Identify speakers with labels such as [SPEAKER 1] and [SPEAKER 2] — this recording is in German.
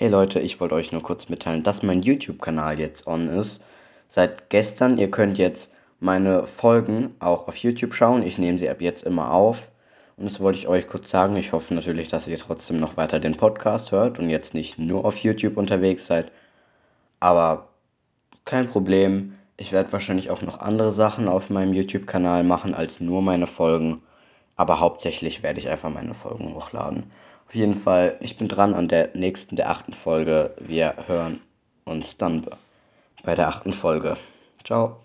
[SPEAKER 1] Hey Leute, ich wollte euch nur kurz mitteilen, dass mein YouTube-Kanal jetzt on ist. Seit gestern, ihr könnt jetzt meine Folgen auch auf YouTube schauen. Ich nehme sie ab jetzt immer auf. Und das wollte ich euch kurz sagen. Ich hoffe natürlich, dass ihr trotzdem noch weiter den Podcast hört und jetzt nicht nur auf YouTube unterwegs seid. Aber kein Problem. Ich werde wahrscheinlich auch noch andere Sachen auf meinem YouTube-Kanal machen als nur meine Folgen. Aber hauptsächlich werde ich einfach meine Folgen hochladen. Auf jeden Fall, ich bin dran an der nächsten, der achten Folge. Wir hören uns dann bei der achten Folge. Ciao.